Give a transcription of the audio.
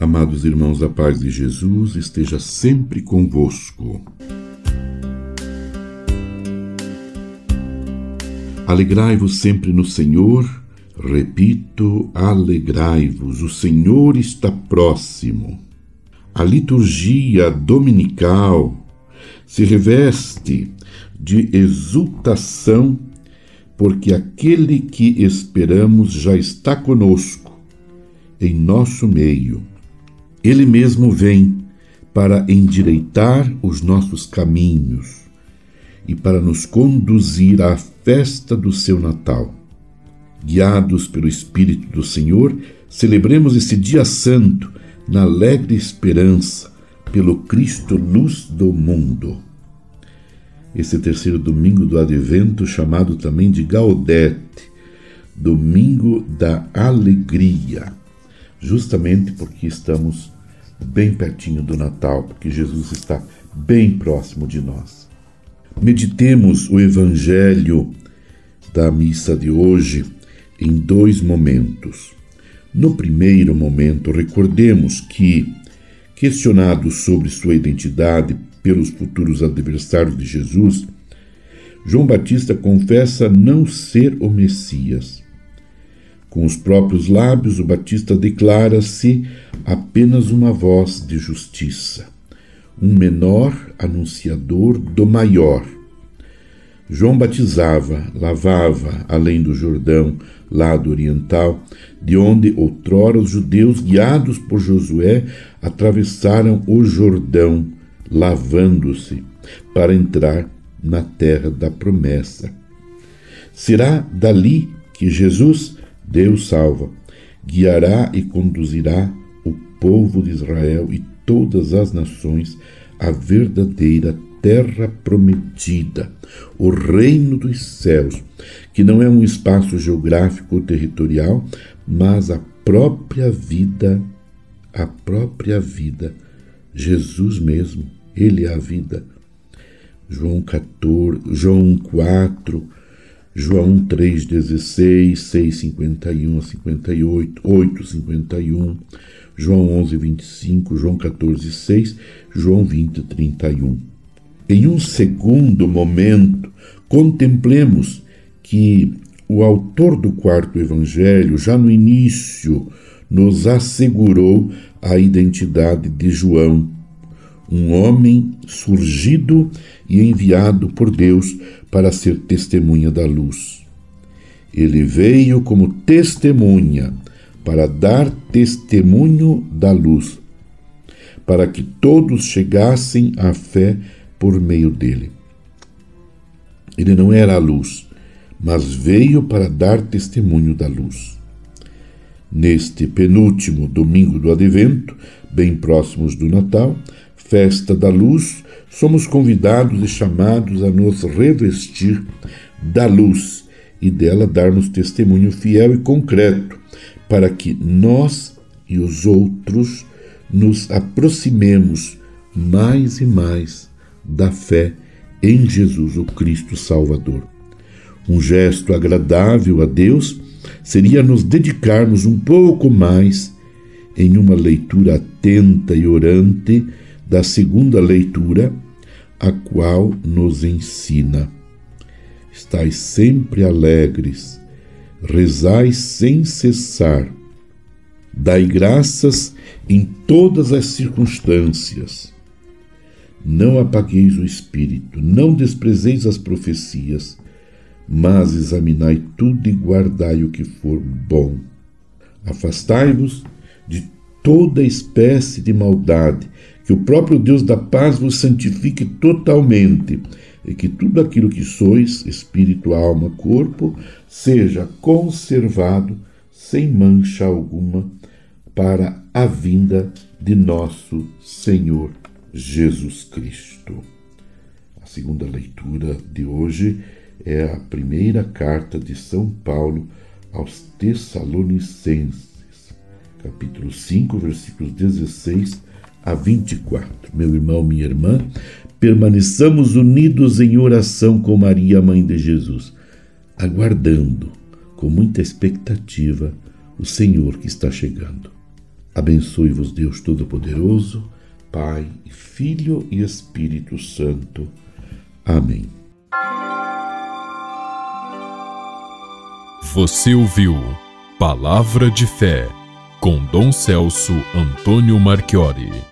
Amados irmãos, a paz de Jesus esteja sempre convosco. Alegrai-vos sempre no Senhor. Repito, alegrai-vos, o Senhor está próximo. A liturgia dominical se reveste de exultação, porque aquele que esperamos já está conosco, em nosso meio ele mesmo vem para endireitar os nossos caminhos e para nos conduzir à festa do seu Natal. Guiados pelo Espírito do Senhor, celebremos esse dia santo na alegre esperança pelo Cristo luz do mundo. Esse terceiro domingo do Advento, chamado também de Gaudete, domingo da alegria, justamente porque estamos bem pertinho do Natal, porque Jesus está bem próximo de nós. Meditemos o Evangelho da missa de hoje em dois momentos. No primeiro momento, recordemos que, questionado sobre sua identidade pelos futuros adversários de Jesus, João Batista confessa não ser o Messias. Com os próprios lábios, o Batista declara-se apenas uma voz de justiça, um menor anunciador do maior. João batizava, lavava, além do Jordão, lado oriental, de onde outrora os judeus, guiados por Josué, atravessaram o Jordão, lavando-se, para entrar na terra da promessa. Será dali que Jesus Deus salva, guiará e conduzirá o povo de Israel e todas as nações à verdadeira terra prometida, o reino dos céus, que não é um espaço geográfico ou territorial, mas a própria vida, a própria vida, Jesus mesmo, ele é a vida. João 14, João 4, João 3,16, 6,51 a 58, 8,51, João 11, 25, João 14, 6, João 20, 31. Em um segundo momento, contemplemos que o autor do quarto evangelho, já no início, nos assegurou a identidade de João, um homem surgido e enviado por Deus para ser testemunha da luz. Ele veio como testemunha para dar testemunho da luz, para que todos chegassem à fé por meio dele. Ele não era a luz, mas veio para dar testemunho da luz. Neste penúltimo domingo do advento, bem próximos do Natal, festa da luz, somos convidados e chamados a nos revestir da luz e dela darmos testemunho fiel e concreto, para que nós e os outros nos aproximemos mais e mais da fé em Jesus, o Cristo Salvador. Um gesto agradável a Deus seria nos dedicarmos um pouco mais em uma leitura atenta e orante da segunda leitura a qual nos ensina. Estais sempre alegres, rezai sem cessar, dai graças em todas as circunstâncias. Não apagueis o espírito, não desprezeis as profecias, mas examinai tudo e guardai o que for bom. Afastai-vos de toda espécie de maldade, que o próprio Deus da paz vos santifique totalmente e que tudo aquilo que sois, espírito, alma, corpo, seja conservado sem mancha alguma para a vinda de nosso Senhor Jesus Cristo. A segunda leitura de hoje é a primeira carta de São Paulo aos Tessalonicenses, capítulo 5, versículos 16 a 24. Meu irmão, minha irmã, permaneçamos unidos em oração com Maria, mãe de Jesus, aguardando com muita expectativa o Senhor que está chegando. Abençoe-vos, Deus Todo-Poderoso, Pai, Filho e Espírito Santo. Amém. Você ouviu Palavra de Fé com Dom Celso Antônio Marchiori.